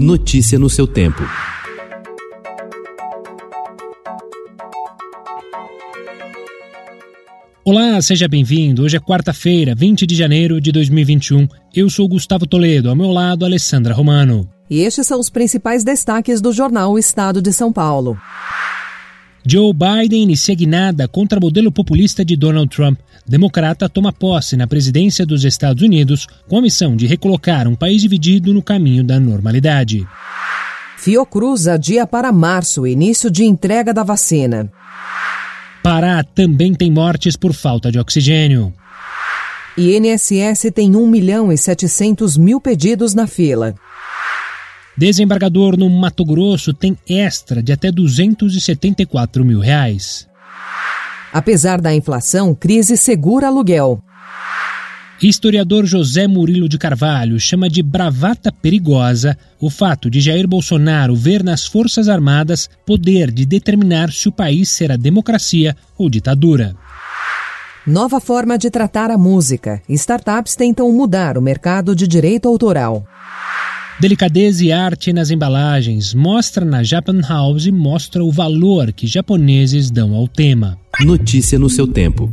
Notícia no seu tempo. Olá, seja bem-vindo. Hoje é quarta-feira, 20 de janeiro de 2021. Eu sou Gustavo Toledo, ao meu lado, Alessandra Romano. E estes são os principais destaques do jornal o Estado de São Paulo. Joe Biden inicia guinada contra o modelo populista de Donald Trump. Democrata toma posse na presidência dos Estados Unidos com a missão de recolocar um país dividido no caminho da normalidade. Fiocruz adia para março o início de entrega da vacina. Pará também tem mortes por falta de oxigênio. INSS tem 1 milhão e 700 mil pedidos na fila. Desembargador no Mato Grosso tem extra de até 274 mil reais. Apesar da inflação, crise segura aluguel. Historiador José Murilo de Carvalho chama de bravata perigosa o fato de Jair Bolsonaro ver nas Forças Armadas poder de determinar se o país será democracia ou ditadura. Nova forma de tratar a música. Startups tentam mudar o mercado de direito autoral. Delicadeza e arte nas embalagens. Mostra na Japan House mostra o valor que japoneses dão ao tema. Notícia no seu tempo.